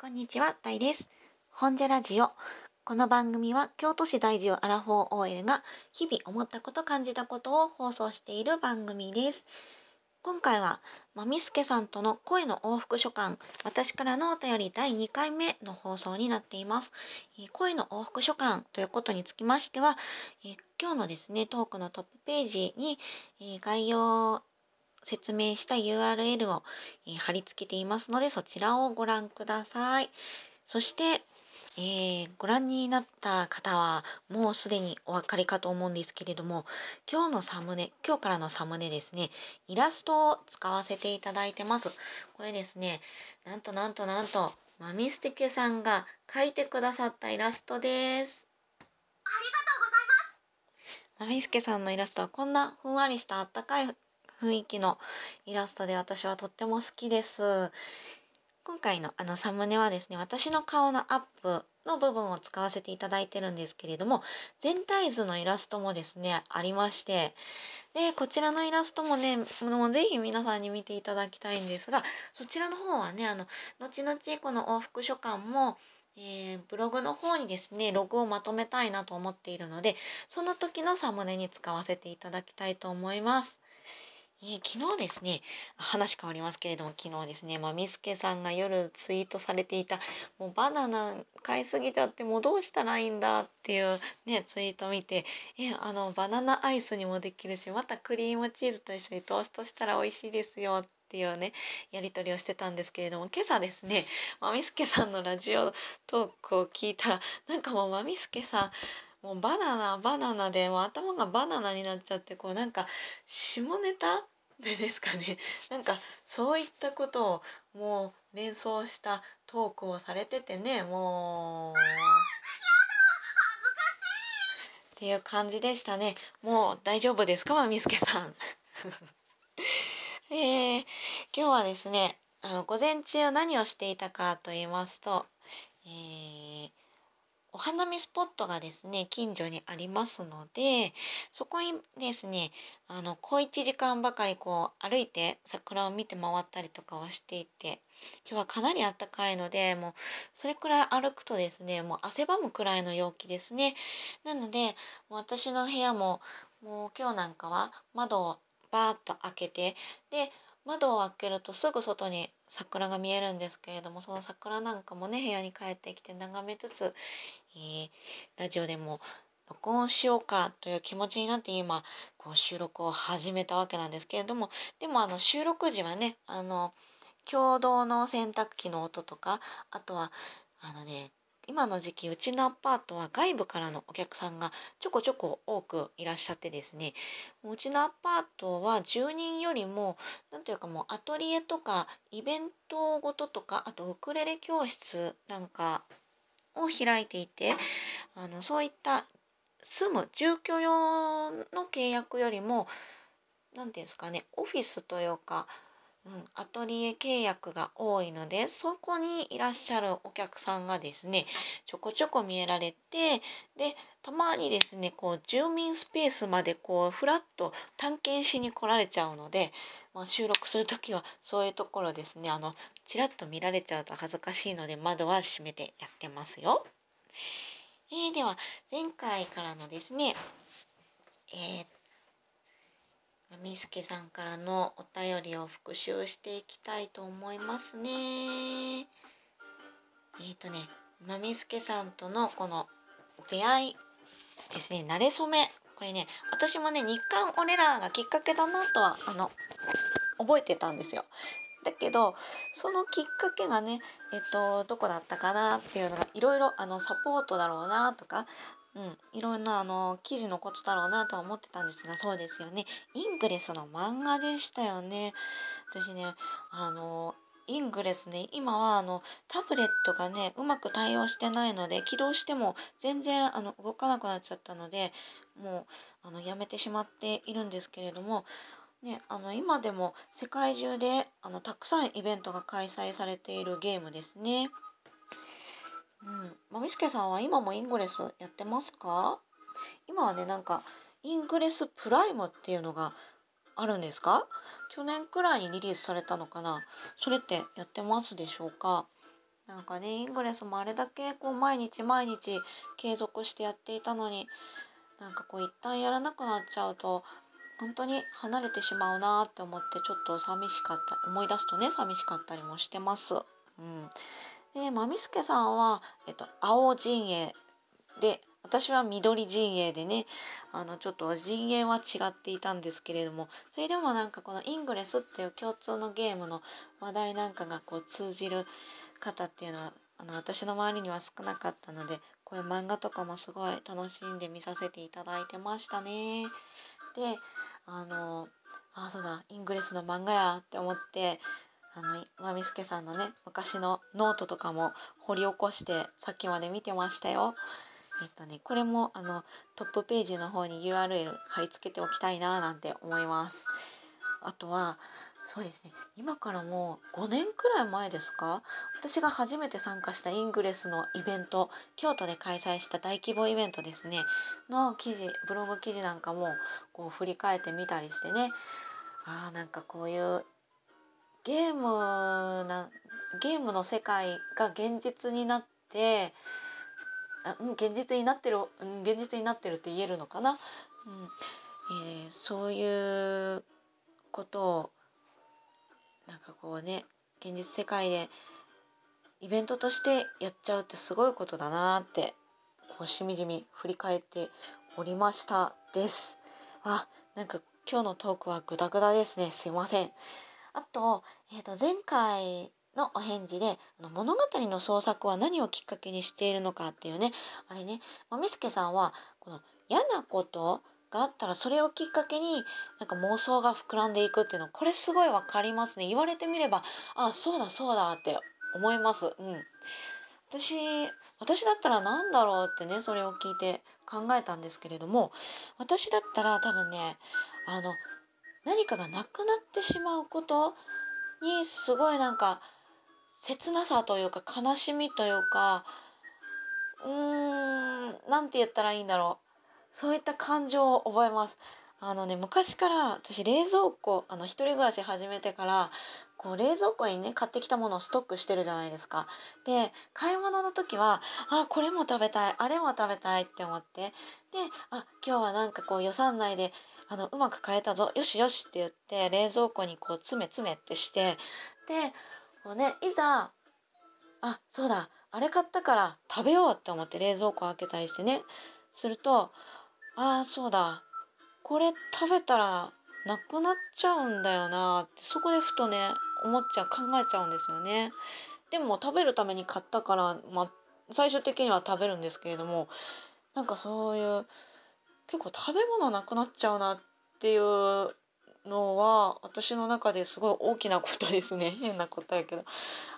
こんにちは、タイです。本ジャラジオ。この番組は京都市在住アラフォー OL が日々思ったこと感じたことを放送している番組です。今回はまみすけさんとの声の往復書簡私からのお便り第2回目の放送になっています。え声の往復書簡ということにつきましては、え今日のですねトークのトップページに、え概要説明した URL を、えー貼り付けていますのでそちらをご覧ください。そして、えーご覧になった方はもうすでにお分かりかと思うんですけれども今日のサムネ今日からのサムネですねイラストを使わせていただいてます。これですねなんとなんとなんとマミステケさんが描いてくださったイラストです。ありがとうございます。マミスケさんのイラストはこんなふんわりしたあったかい雰囲気のイラストで私はとっても好きです。今回のあのサムネはですね私の顔のアップの部分を使わせていただいてるんですけれども全体図のイラストもですねありましてでこちらのイラストもねもうぜひ皆さんに見ていただきたいんですがそちらの方はねあの後々この往復書簡もえーブログの方にですねログをまとめたいなと思っているのでその時のサムネに使わせていただきたいと思います。えー昨日ですね話変わりますけれども昨日ですねまあみすけさんが夜ツイートされていた「もうバナナ買いすぎちゃってもうどうしたらいいんだ」っていうねツイート見てえあのバナナアイスにもできるしまたクリームチーズと一緒にトーストしたら美味しいですよっていうねやり取りをしてたんですけれども今朝ですねまみすけさんのラジオトークを聞いたらなんかもうまみすけさんもうバナナバナナでもう頭がバナナになっちゃってこうなんか下ネタ？でですかね。なんかそういったことをもう連想したトークをされててね。もう。っていう感じでしたね。もう大丈夫ですか？まみすけさん。えー、今日はですねあの午前中何をしていたかと言いますと、えーお花見スポットがですね近所にありますのでそこにですねあの小1時間ばかりこう歩いて桜を見て回ったりとかをしていて今日はかなり暖かいのでもうそれくらい歩くとですねもう汗ばむくらいの陽気ですね。なのでもう私の部屋ももう今日なんかは窓をバーッと開けてで窓を開けるとすぐ外に桜が見えるんですけれどもその桜なんかもね部屋に帰ってきて眺めつつ、えーラジオでも録音しようかという気持ちになって今こう収録を始めたわけなんですけれどもでもあの収録時はねあの共同の洗濯機の音とかあとはあのね今の時期うちのアパートは外部からのお客さんがちょこちょこ多くいらっしゃってですね。うちのアパートは住人よりもなんというかもうアトリエとかイベントごととかあとウクレレ教室なんかを開いていてあのそういった住む住居用の契約よりも何ていうんですかねオフィスというか、うん、アトリエ契約が多いのでそこにいらっしゃるお客さんがですねちょこちょこ見えられてでたまにですねこう住民スペースまでこうふらっと探検しに来られちゃうので、まあ、収録する時はそういうところですねあのちらっと見られちゃうと恥ずかしいので窓は閉めてやってますよ。えーでは前回からのですねえー、みすけさんからのお便りを復習していきたいと思いますね。えっ、とねまみすけさんとのこの出会いですね慣れ初めこれね私もね日韓オレラーがきっかけだなとはあの覚えてたんですよ。だけどそのきっかけがねえっとどこだったかなっていうのがいろいろあのサポートだろうなとか、うん、いろんなあの記事のことだろうなとは思ってたんですがそうですよねイングレスの漫画でしたよね。私ねあのイングレスね今はあのタブレットがねうまく対応してないので起動しても全然あの動かなくなっちゃったのでもうあのやめてしまっているんですけれどもね、あの今でも世界中であのたくさんイベントが開催されているゲームですね。うん、まみすけさんは今もイングレスやってますか？今はねなんかイングレスプライムっていうのがあるんですか？去年くらいにリリースされたのかな？それってやってますでしょうか？なんかねイングレスもあれだけこう毎日毎日継続してやっていたのになんかこう一旦やらなくなっちゃうと本当に離れてしまうなって思ってちょっと寂しかった思い出すとね寂しかったりもしてます。うん、でまみすけさんは、えっと、青陣営で私は緑陣営でねあのちょっと陣営は違っていたんですけれどもそれでもなんかこのイングレスっていう共通のゲームの話題なんかがこう通じる方っていうのはあの私の周りには少なかったのでこういう漫画とかもすごい楽しんで見させていただいてましたね。であのあそうだイングレスの漫画やって思ってあのまみすけさんのね昔のノートとかも掘り起こしてさっきまで見てましたよ。えっとねこれもあのトップページの方に URL 貼り付けておきたいななんて思います。あとはそうですね今からもう5年くらい前ですか？私が初めて参加した Ingress のイベント京都で開催した大規模イベントですねの記事ブログ記事なんかもこう振り返ってみたりしてねあーなんかこういうゲームなゲームの世界が現実になってあ現実になってる、現実になってるって言えるのかな、うんえー、そういうことをなんかこうね現実世界でイベントとしてやっちゃうってすごいことだなってこうしみじみ振り返っておりましたです。あなんか今日のトークはグダグダですね。すいません。あと,、えー、と前回のお返事で物語の創作は何をきっかけにしているのかっていうねあれねまみすけさんはこの嫌なことがあったらそれをきっかけになんか妄想が膨らんでいくっていうのこれすごい分かりますね言われてみればあそうだそうだって思います。うん私私だったら何だろうってねそれを聞いて考えたんですけれども私だったら多分ねあの何かがなくなってしまうことにすごいなんか切なさというか悲しみというかうーん何て言ったらいいんだろうそういった感情を覚えます。あのね昔から私冷蔵庫あの一人暮らし始めてからこう冷蔵庫にね買ってきたものをストックしてるじゃないですか。で買い物の時はあこれも食べたいあれも食べたいって思ってであ今日はなんかこう予算内であのうまく買えたぞよしよしって言って冷蔵庫にこう詰め詰めってしてでこうねいざあそうだあれ買ったから食べようって思って冷蔵庫開けたりしてねするとああそうだこれ食べたらなくなっちゃうんだよなってそこでふとね思っちゃう考えちゃうんですよね。でも食べるために買ったから、まあ、最終的には食べるんですけれどもなんかそういう結構食べ物なくなっちゃうなっていうのは私の中ですごい大きなことですね 変なことやけど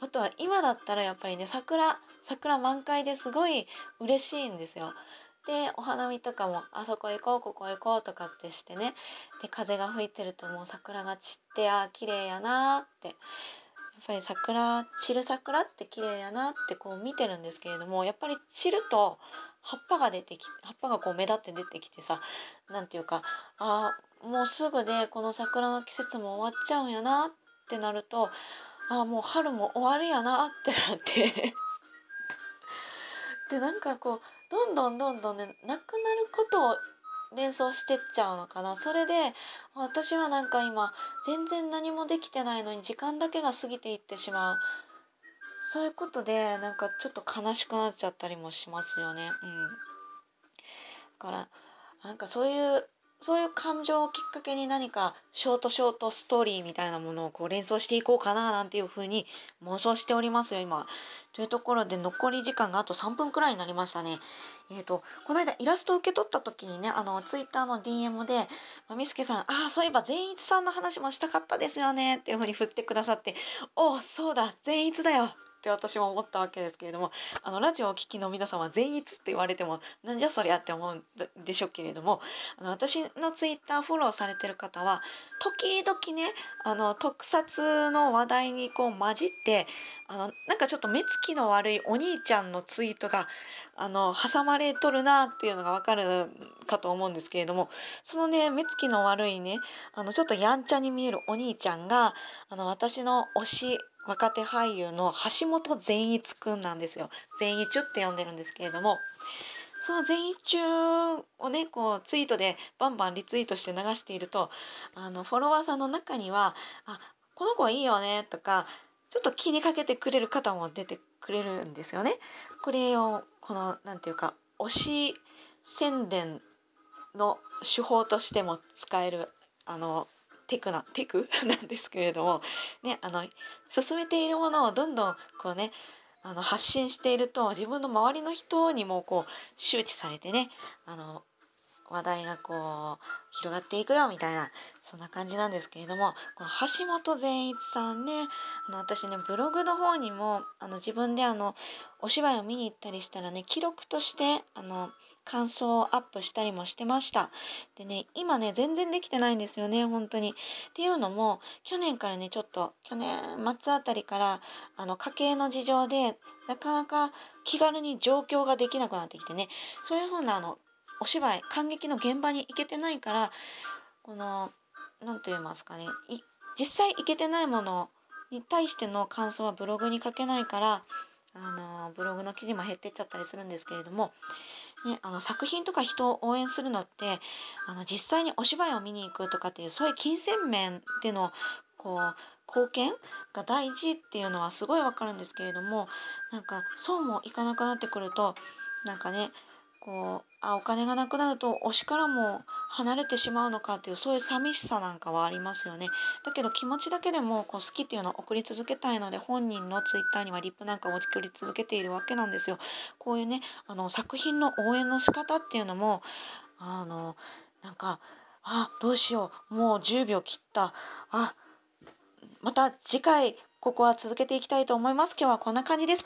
あとは今だったらやっぱりね桜桜満開ですごい嬉しいんですよ。でお花見とかもあそこ行こうここ行こうとかってしてね。で風が吹いてるともう桜が散ってあ綺麗やなって。やっぱり桜散る桜って綺麗やなってこう見てるんですけれどもやっぱり散ると葉っぱが出てき葉っぱがこう目立って出てきてさ何て言うかあもうすぐでこの桜の季節も終わっちゃうんやなってなるとあもう春も終わるやなってなって。でなんかこうどんどんどんどんねなくなることを連想してっちゃうのかな。それで私はなんか今全然何もできてないのに時間だけが過ぎていってしまう。そういうことでなんかちょっと悲しくなっちゃったりもしますよね。うん、だからなんかそういうそういう感情をきっかけに何かショートショートストーリーみたいなものをこう連想していこうかななんていうふうに妄想しておりますよ今。というところで残り時間があと3分くらいになりましたね。えーと、この間イラストを受け取った時にねあのツイッターの DM で「まみすけさんああそういえば善逸さんの話もしたかったですよね」っていうふうに振ってくださって「おおそうだ善逸だよ」って私も思ったわけですけれどもあのラジオを聴きの皆様善逸って言われてもなんじゃそりゃって思うんでしょうけれどもあの私のツイッターフォローされてる方は時々ねあの特撮の話題にこう混じってあのなんかちょっと目つきの悪いお兄ちゃんのツイートがあの挟まれとるなっていうのがわかるかと思うんですけれどもそのね目つきの悪いねあのちょっとやんちゃに見えるお兄ちゃんがあの私の推し若手俳優の橋本善一くんなんですよ。善一って呼んでるんですけれどもその善一をねこうツイートでバンバンリツイートして流しているとあのフォロワーさんの中には「あこの子いいよね」とかちょっと気にかけてくれる方も出てくれるんですよね。これをこのなんていうか推し宣伝の手法としても使えるあのテクなテク？なんですけれども、ね、あの進めているものをどんどんこうねあの発信していると自分の周りの人にもこう周知されてねあの話題がこう広がっていくよみたいなそんな感じなんですけれどもこの橋本善一さんねあの私ねブログの方にもあの自分であのお芝居を見に行ったりしたらね記録としてあの感想をアップしたりもしてました。でね今ね全然できてないんですよね本当に。っていうのも去年からねちょっと去年末あたりからあの家計の事情でなかなか気軽に上京ができなくなってきてねそういうふうなあのお芝居感激の現場に行けてないからこの何と言いますかねい実際行けてないものに対しての感想はブログに書けないからあのブログの記事も減ってっちゃったりするんですけれども、ね、あの作品とか人を応援するのってあの実際にお芝居を見に行くとかっていうそういう金銭面でのこう貢献が大事っていうのはすごいわかるんですけれどもなんかそうもいかなくなってくるとなんかねこうあお金がなくなると推しからも離れてしまうのかっていうそういう寂しさなんかはありますよね。だけど気持ちだけでもこう好きっていうのを送り続けたいので本人のツイッターにはリップなんかを送り続けているわけなんですよ。こういうねあの作品の応援の仕方っていうのもあのなんかあどうしよう。もう10秒切った。あまた次回ここは続けていきたいと思います。今日はこんな感じです。